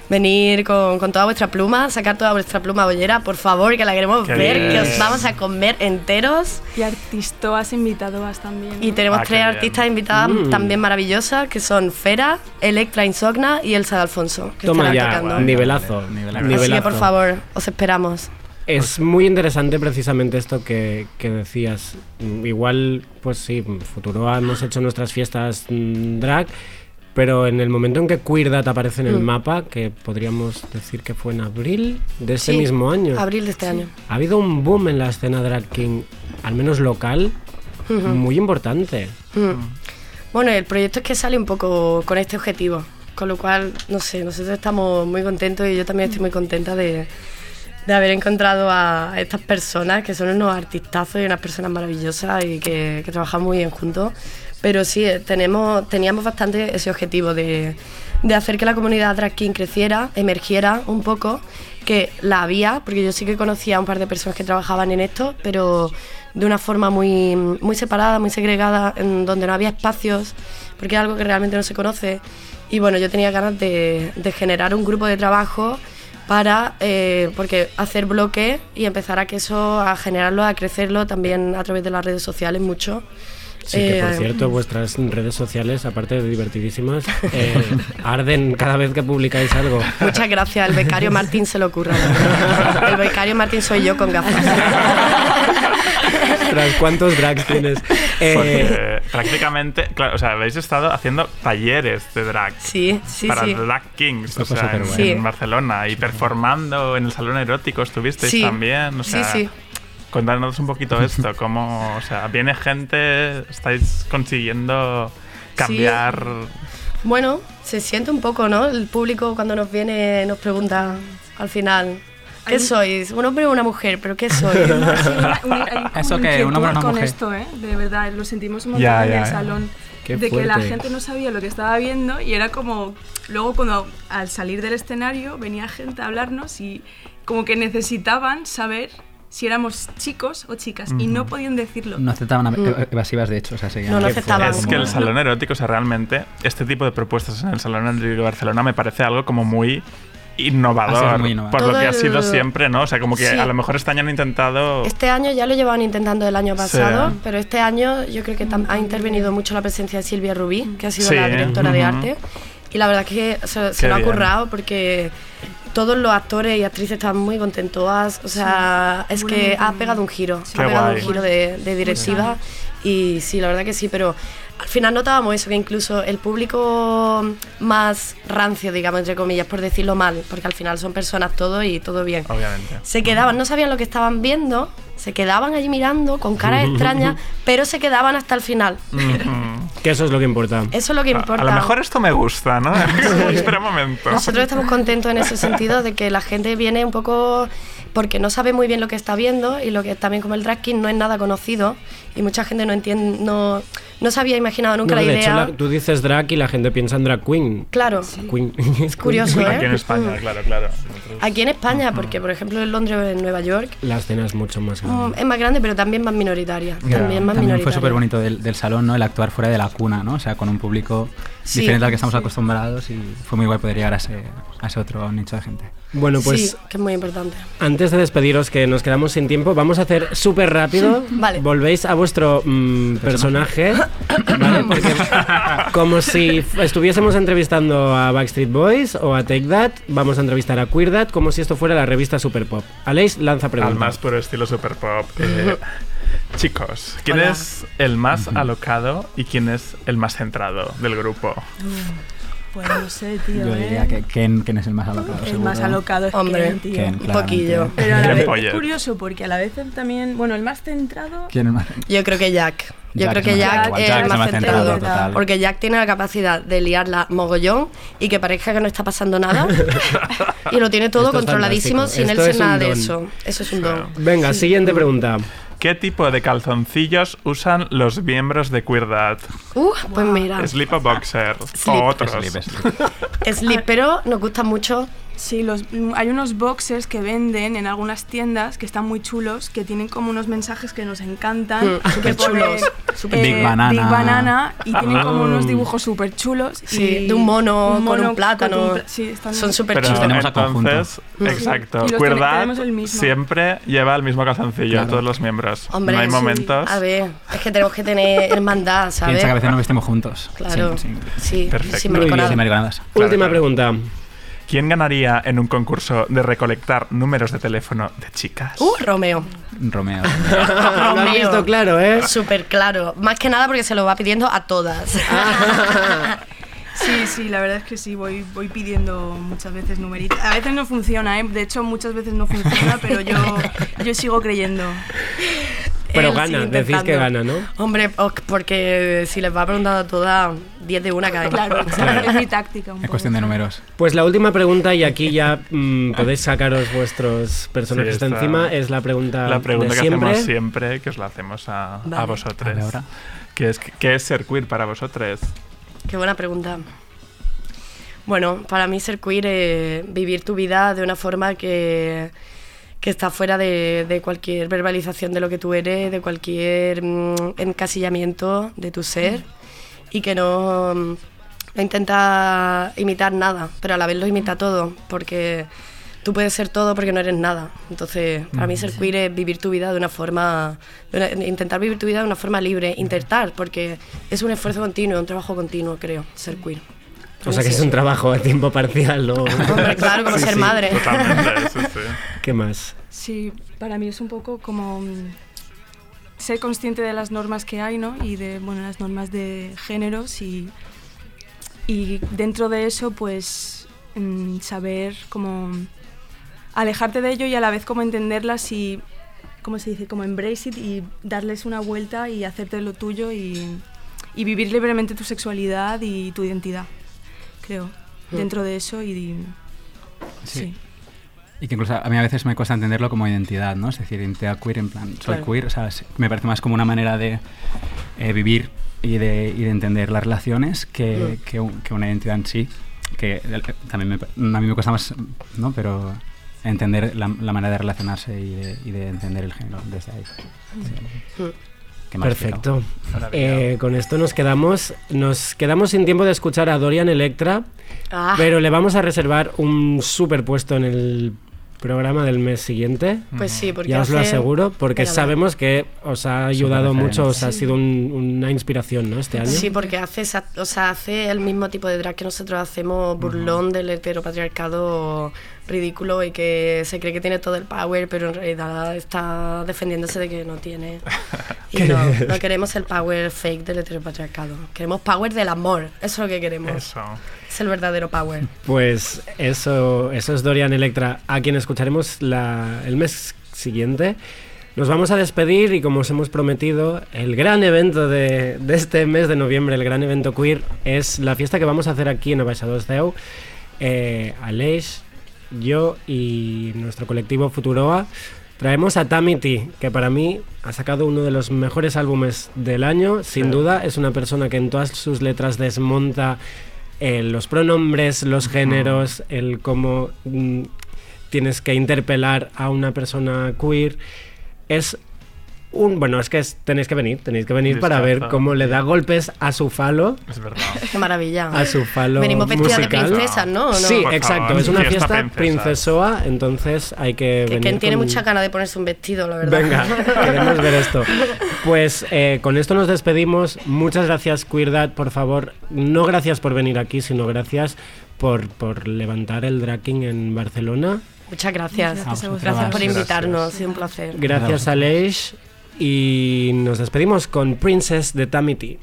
Venir con, con toda vuestra pluma, sacar toda vuestra pluma bollera, por favor, que la queremos Qué ver, que os vamos a comer enteros. Y artistoas invitadas también. Y tenemos Ah, tres bien. artistas invitadas Mm. también maravillosas, que son Fera, Electra Insogna y Elsa de Alfonso, que Toma ya, tocando. nivelazo. Nivelazo. Así que por nivelazo. favor, os esperamos. Es muy interesante precisamente esto que, que decías. Igual, pues sí, Futuroa hemos hecho nuestras fiestas mm, drag, pero en el momento en que Queerdad aparece en el Mm. mapa, que podríamos decir que fue en abril de ese Sí, mismo año, Abril de este año. ha habido un boom en la escena drag king, al menos local, muy importante. Mm. Bueno, el proyecto es que sale un poco con este objetivo, con lo cual, no sé, nosotros estamos muy contentos y yo también estoy muy contenta de, de haber encontrado a estas personas que son unos artistazos y unas personas maravillosas y que, que trabajamos muy bien juntos. Pero sí, eh, tenemos, teníamos bastante ese objetivo de, de hacer que la comunidad drag king creciera, emergiera un poco, que la había, porque yo sí que conocía a un par de personas que trabajaban en esto, pero de una forma muy, muy separada, muy segregada, en donde no había espacios, porque es algo que realmente no se conoce. Y bueno, yo tenía ganas de, de generar un grupo de trabajo para eh, porque hacer bloque y empezar a que eso, a generarlo, a crecerlo también a través de las redes sociales mucho. Sí, que por Eh, cierto, vuestras redes sociales, aparte de divertidísimas, eh, arden cada vez que publicáis algo. Muchas gracias, el becario Martín se lo ocurra. El becario Martín soy yo con gafas. Ostras, ¿cuántos drags tienes? Eh, Porque prácticamente, claro, o sea, habéis estado haciendo talleres de drag. Sí, sí, para sí. Drag Kings, o sea, en, en Sí. Barcelona y performando en el salón erótico estuvisteis Sí. también, o Sí, sea, sí. Contándonos un poquito (laughs) esto, cómo, o sea, viene gente, estáis consiguiendo cambiar. Bueno, se siente un poco, ¿no? El público cuando nos viene nos pregunta al final, ¿qué sois? ¿Un hombre o una mujer? ¿Pero qué sois? (laughs) Sí, (laughs) ¿Eso inquietud ¿Un hombre o una con mujer? esto, ¿eh? De verdad, lo sentimos un montón Ya, en ya, el ya. salón. Qué de que la gente no sabía lo que estaba viendo y era como... Luego cuando al salir del escenario venía gente a hablarnos y como que necesitaban saber si éramos chicos o chicas y no podían decirlo. No aceptaban Mm. ev- evasivas, de hecho. O sea, seguían- No, no Qué aceptaban. Es que el salón erótico, o sea, realmente, este tipo de propuestas en el salón erótico de Barcelona me parece algo como muy innovador, muy innovador. por lo Todo que ha sido el- siempre, ¿no? O sea, como que Sí. a lo mejor este año han intentado... Este año ya lo llevaban intentando el año pasado, Sí. pero este año yo creo que ha intervenido mucho la presencia de Silvia Rubí, que ha sido Sí, la directora de ujú. arte. Y la verdad que se, se lo ha currado porque todos los actores y actrices estaban muy contentos. Has- O sea, es que ha pegado un giro, Qué ha pegado guay. un giro de, de directiva. Y sí, la verdad que sí, pero al final notábamos eso, que incluso el público más rancio, digamos, entre comillas, por decirlo mal, porque al final son personas todo y todo bien. Obviamente. Se quedaban, no sabían lo que estaban viendo, se quedaban allí mirando con caras extrañas, (laughs) pero se quedaban hasta el final. Que eso es lo que importa. Eso es lo que A- importa. A lo mejor esto me gusta, ¿no? (laughs) (laughs) Espera un momento. Nosotros estamos contentos en ese sentido de que la gente viene un poco porque no sabe muy bien lo que está viendo y lo que también como el drag king no es nada conocido y mucha gente no entiende, no, no se había imaginado nunca No, la de hecho, idea. la- tú dices drag y la gente piensa en drag queen. Claro, Queen. (laughs) es curioso, ¿eh? Aquí en España, Mm. claro, claro. Aquí en España, porque por ejemplo en Londres o en Nueva York La escena es mucho más mm, grande. es más grande, pero también más minoritaria. Ya, También más También minoritaria. fue súper bonito del, del salón, ¿no? El actuar fuera de la cuna, ¿no? O sea, con un público Sí. diferente al que estamos acostumbrados y fue muy guay poder llegar a ese, a ese otro nicho de gente. Bueno, pues sí, que es muy importante. antes de despediros, que nos quedamos sin tiempo, vamos a hacer súper rápido. Vale. Volvéis a vuestro mm, personaje, (coughs) ¿vale? Porque como si estuviésemos entrevistando a Backstreet Boys o a Take That, vamos a entrevistar a Queer That como si esto fuera la revista Super Pop. Aleix, lanza Al preguntas. más puro estilo super pop. Eh, (laughs) chicos, ¿quién Hola. es el más alocado y quién es el más centrado del grupo? Pues no sé, tío. Yo ¿eh? diría que Ken, Ken es el más alocado. El seguro. más alocado es Hombre, Ken, tío. Ken, Un poquillo. Pero a la vez es curioso porque a la vez él también, bueno, el más centrado ¿Quién es más? (laughs) Yo creo que Jack. Yo Jack creo que Jack es Jack el más más centrado. centrado, total. Porque Jack tiene la capacidad de liarla mogollón y que parezca que no está pasando nada. (laughs) y lo tiene todo Esto controladísimo sin él ser nada de eso. Eso es un don. Venga, siguiente pregunta. ¿Qué tipo de calzoncillos usan los miembros de Queer Dad? Uh, pues mira. ¿Slip o boxer? Slip. O otros. Slip, slip. Slip, pero nos gusta mucho. Sí, los, mm, hay unos boxers que venden en algunas tiendas que están muy chulos, que tienen como unos mensajes que nos encantan. Mm, que superchulos. ponen, Big Banana. Big Banana, y tienen como Ah. unos dibujos súper chulos. Sí, de un mono con un plátano. pla- sí, están Son súper Pero chulos. tenemos a entonces, conjunto. exacto, Y los Queer ten- Dad tenemos el mismo. siempre lleva el mismo calzoncillo, Claro. todos los miembros. Hombre, no hay sí. momentos. A ver, es que tenemos que tener hermandad, ¿sabes? Piensa que a veces nos vestimos juntos. Claro. Sí, sí. Sí, Perfecto. Sin mariconadas. Claro, Última claro. pregunta. ¿Quién ganaría en un concurso de recolectar números de teléfono de chicas? Uh, Romeo. Romeo. (laughs) Lo has Romeo. visto claro, ¿eh? Súper claro. Más que nada porque se lo va pidiendo a todas. (laughs) Sí, sí, la verdad es que sí, voy, voy pidiendo muchas veces numeritos. A veces no funciona, ¿eh? de hecho muchas veces no funciona, (laughs) pero yo, yo sigo creyendo. Pero Él gana, decís que gana, ¿no? Hombre, porque si les va preguntando a todas, 10 de una caen. Claro, (laughs) es mi táctica un Es poco. cuestión de números. Pues la última pregunta, y aquí ya (laughs) mm, podéis sacaros vuestros personajes Sí, de encima, es la pregunta, La pregunta de que siempre. hacemos siempre, que os la hacemos a, a vosotros. Ahora. ¿Qué es, ¿Qué es ser queer para vosotros? Qué buena pregunta. Bueno, para mí ser queer es vivir tu vida de una forma que, que está fuera de, de cualquier verbalización de lo que tú eres, de cualquier mm, encasillamiento de tu ser y que no, mm, no intenta imitar nada, pero a la vez lo imita todo, porque tú puedes ser todo porque no eres nada. Entonces, para mí ser queer es vivir tu vida de una forma, de una- intentar vivir tu vida de una forma libre, intentar, porque es un esfuerzo continuo, un trabajo continuo, creo, ser queer. O sea que es un trabajo a tiempo parcial, ¿no? (laughs) Hombre, claro, como Sí, ser sí. madre. Totalmente, sí, sí. ¿Qué más? Sí, para mí es un poco como... ser consciente de las normas que hay, ¿no? Y de, bueno, las normas de géneros y, y dentro de eso, pues, mm, saber cómo alejarte de ello y a la vez cómo entenderlas y, ¿cómo se dice? Como embrace it y darles una vuelta y hacerte lo tuyo y, y vivir libremente tu sexualidad y tu identidad, creo, dentro de eso y... Sí. sí. Y que incluso a mí a veces me cuesta entenderlo como identidad, ¿no? Es decir, identidad queer en plan, soy Claro. queer, o sea, me parece más como una manera de eh, vivir y de, y de entender las relaciones que, que, un- que una identidad en sí, que eh, también me, a mí me cuesta más, ¿no? Pero entender la, la manera de relacionarse y de, y de entender el género desde ahí. Sí. Perfecto. Eh, con esto nos quedamos, nos quedamos sin tiempo de escuchar a Dorian Electra, Ah. pero le vamos a reservar un superpuesto en el programa del mes siguiente. Pues sí, porque ya os lo aseguro, porque sabemos que os ha ayudado mucho, os ha sido un- una inspiración, ¿no? Este año. Sí, porque hace, o sea, hace el mismo tipo de drag que nosotros hacemos, burlón del heteropatriarcado ridículo y que se cree que tiene todo el power, pero en realidad está defendiéndose de que no tiene. (laughs) Y no, (laughs) no queremos el power fake del heteropatriarcado. Queremos power del amor. Eso es lo que queremos. Eso. Es el verdadero power. Pues eso, eso es Dorian Electra, a quien escucharemos la- el mes siguiente. Nos vamos a despedir y como os hemos prometido, el gran evento de, de este mes de noviembre, el gran evento queer, es la fiesta que vamos a hacer aquí en Abaixados Deu. Eh, Aleix, yo y nuestro colectivo Futuroa traemos a Tamity, que para mí ha sacado uno de los mejores álbumes del año, sin Sí. duda. Es una persona que en todas sus letras desmonta eh, los pronombres, los géneros, el cómo mm, tienes que interpelar a una persona queer. Es un. Bueno, es que es- tenéis que venir, tenéis que venir para ver cómo le da golpes a su falo. Es verdad. (laughs) Qué maravilla. A su falo. Venimos vestidas de princesas, ¿no? Sí, Por exacto. favor, es una fiesta fiesta princesoa, entonces hay que Que venir. Ken tiene con- mucha gana de ponerse un vestido, la verdad. Venga, (laughs) queremos ver esto. Pues eh, con esto nos despedimos. Muchas gracias, Queerdad, por favor. No gracias por venir aquí, sino gracias por, por levantar el dragging en Barcelona. Muchas gracias. Gracias. Gracias por invitarnos. Ha sido un placer. Gracias, Aleix. Y nos despedimos con Princess de Tamity.